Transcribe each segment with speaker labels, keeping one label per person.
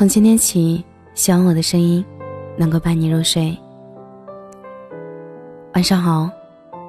Speaker 1: 从今天起，希望我的声音能够伴你入睡。晚上好，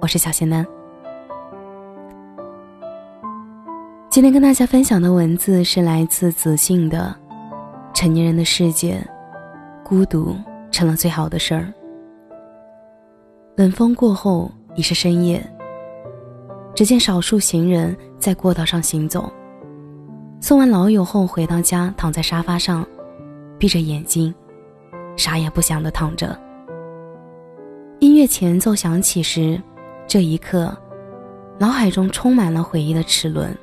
Speaker 1: 我是小仙丹。今天跟大家分享的文字是来自子信的《成年人的世界，孤独成了最好的事儿》。冷风过后已是深夜，只见少数行人在过道上行走。送完老友后，回到家，躺在沙发上，闭着眼睛，啥也不想的躺着。音乐前奏响起时，这一刻，脑海中充满了回忆的齿轮，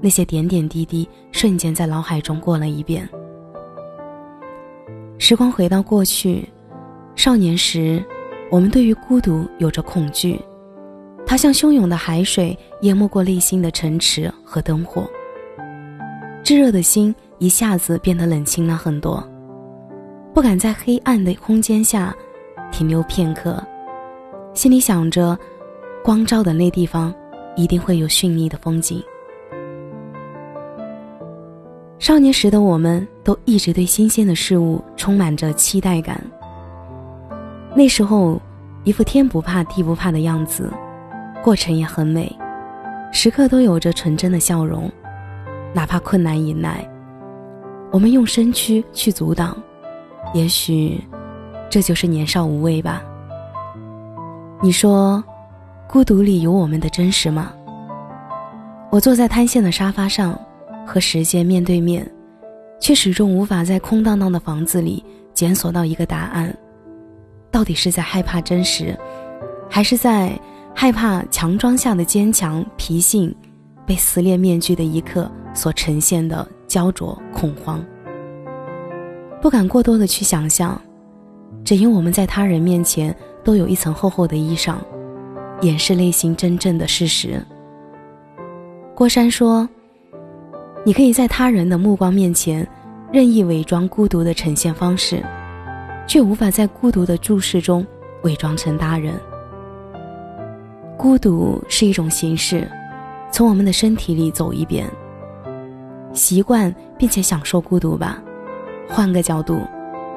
Speaker 1: 那些点点滴滴瞬间在脑海中过了一遍。时光回到过去，少年时，我们对于孤独有着恐惧，它像汹涌的海水，淹没过内心的城池和灯火。炙热的心一下子变得冷清了很多，不敢在黑暗的空间下停留片刻，心里想着，光照的那地方一定会有绚丽的风景。少年时的我们都一直对新鲜的事物充满着期待感，那时候一副天不怕地不怕的样子，过程也很美，时刻都有着纯真的笑容。哪怕困难迎来，我们用身躯去阻挡，也许这就是年少无畏吧。你说，孤独里有我们的真实吗？我坐在瘫陷的沙发上，和时间面对面，却始终无法在空荡荡的房子里检索到一个答案。到底是在害怕真实，还是在害怕强装下的坚强脾性被撕裂面具的一刻？所呈现的焦灼恐慌，不敢过多的去想象，只因我们在他人面前都有一层厚厚的衣裳，掩饰内心真正的事实。郭山说：“你可以在他人的目光面前任意伪装孤独的呈现方式，却无法在孤独的注视中伪装成他人。孤独是一种形式，从我们的身体里走一遍。”习惯并且享受孤独吧，换个角度，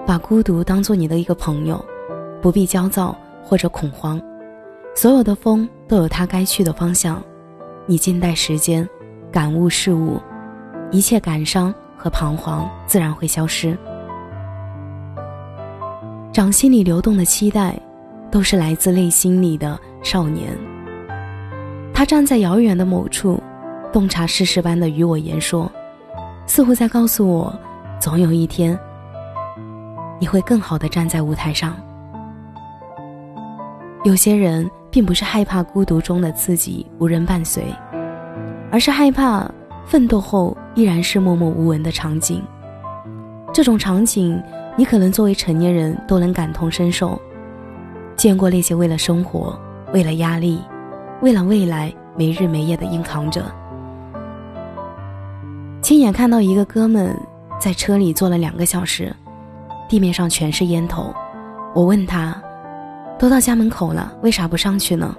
Speaker 1: 把孤独当做你的一个朋友，不必焦躁或者恐慌。所有的风都有它该去的方向，你静待时间，感悟事物，一切感伤和彷徨自然会消失。掌心里流动的期待，都是来自内心里的少年。他站在遥远的某处，洞察世事般的与我言说。似乎在告诉我，总有一天，你会更好的站在舞台上。有些人并不是害怕孤独中的自己无人伴随，而是害怕奋斗后依然是默默无闻的场景。这种场景，你可能作为成年人都能感同身受，见过那些为了生活、为了压力、为了未来没日没夜的硬扛着。亲眼看到一个哥们在车里坐了两个小时，地面上全是烟头。我问他：“都到家门口了，为啥不上去呢？”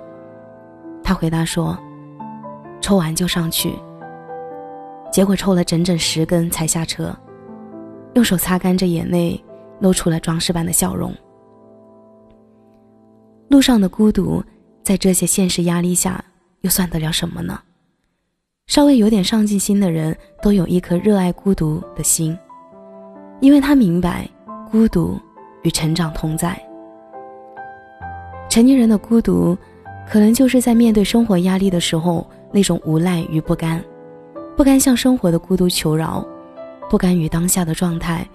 Speaker 1: 他回答说：“抽完就上去。”结果抽了整整十根才下车，用手擦干着眼泪，露出了装饰般的笑容。路上的孤独，在这些现实压力下，又算得了什么呢？稍微有点上进心的人，都有一颗热爱孤独的心，因为他明白，孤独与成长同在。成年人的孤独，可能就是在面对生活压力的时候那种无奈与不甘，不甘向生活的孤独求饶，不甘于当下的状态，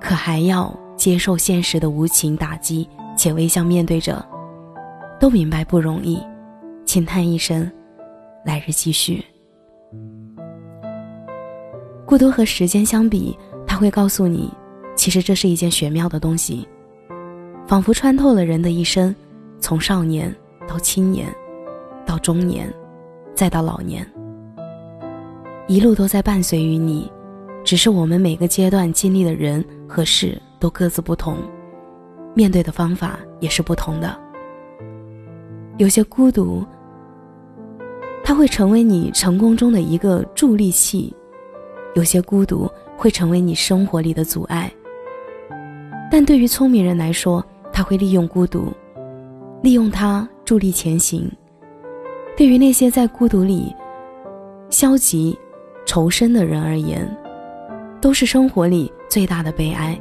Speaker 1: 可还要接受现实的无情打击，且微笑面对着，都明白不容易，轻叹一声。来日继续。孤独和时间相比，它会告诉你，其实这是一件玄妙的东西，仿佛穿透了人的一生，从少年到青年，到中年，再到老年，一路都在伴随于你。只是我们每个阶段经历的人和事都各自不同，面对的方法也是不同的。有些孤独。它会成为你成功中的一个助力器，有些孤独
Speaker 2: 会成为你生活里的阻碍。但对于聪明人来说，他会利用孤独，利用它助力前行。对于那些在孤独里消极、愁深的人而言，都是生活里最大的悲哀。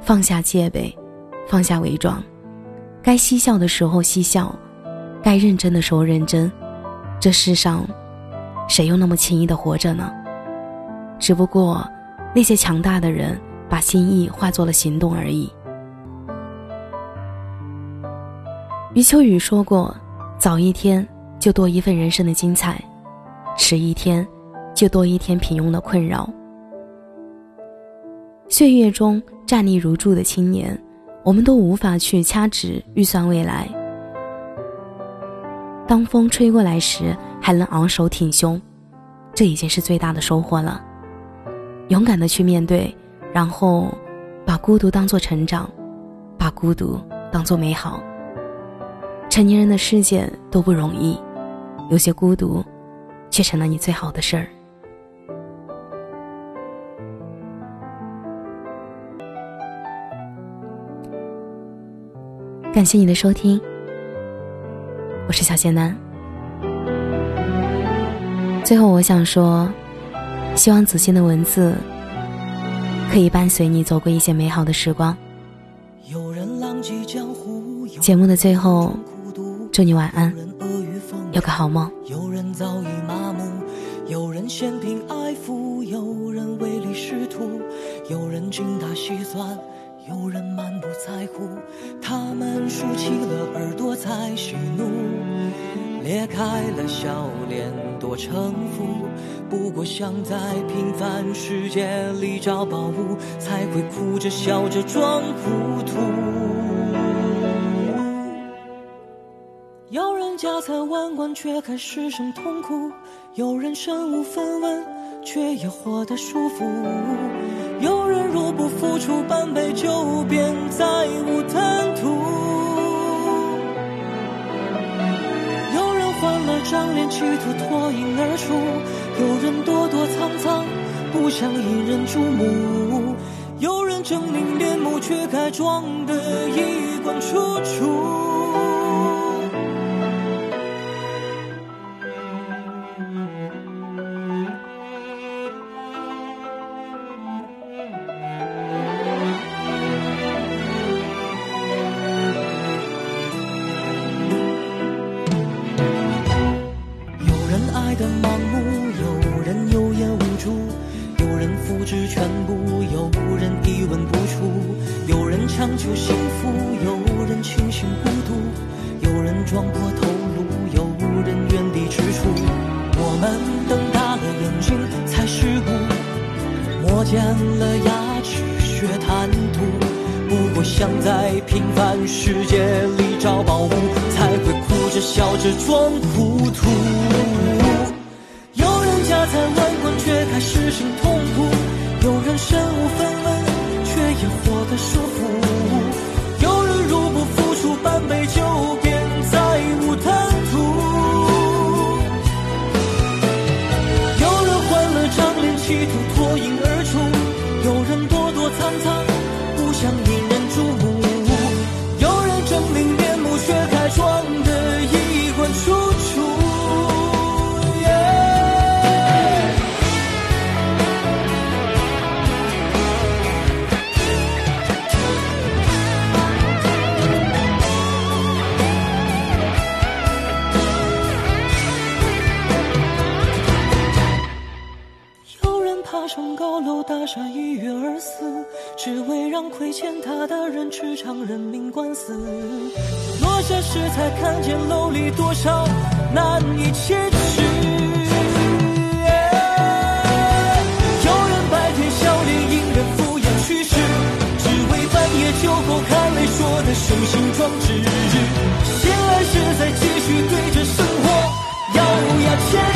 Speaker 2: 放下戒备，放下伪装，该嬉笑的时候嬉笑，该认真的时候认真。这世上，谁又那么轻易的活着呢？只不过，那些强大的人把心意化作了行动而已。余秋雨说过：“早一天就多一份人生的精彩，迟一天就多一天平庸的困扰。”岁月中站立如柱的青年，我们都无法去掐指预算未来。当风吹过来时，还能昂首挺胸，这已经是最大的收获了。勇敢的去面对，然后把孤独当做成长，把孤独当做美好。成年人的世界都不容易，有些孤独，却成了你最好的事儿。感谢你的收听，我是小仙男。最后，我想说，希望子欣的文字可以伴随你走过一些美好的时光。节目的最后，祝你晚安，有个好梦。有人早已麻木，有人嫌贫爱富，有人唯利是图，有人精打细算，有人满不在乎。他们竖起了耳朵在喜怒。裂开了笑脸多城府，不过想在平凡世界里找宝物，才会哭着笑着装糊涂。有人家财万贯却还失声痛哭，有人身无分文却也活得舒服，有人若不付出半杯酒便再无贪图。有人换了张脸企图脱颖而出，有人躲躲藏藏，不想引人注目；有人狰狞面目，却该装得衣冠楚楚。求幸福，有人清醒孤独，有人撞破头颅，有人原地踟蹰。我们瞪大了眼睛才是故，磨尖了牙齿学贪图。不过想在平凡世界里找宝物，才会哭着笑着装糊涂。有人家财万贯，却开始生痛苦；有人身无分文，也活的舒服，有人入不敷出半杯酒亏欠他的人吃场人命官司。落下时才看见楼里多少难以启齿。有人白天笑脸迎人敷衍去世，只为半夜酒后看泪说的雄心壮志。醒来时再继续对着生活咬牙切齿，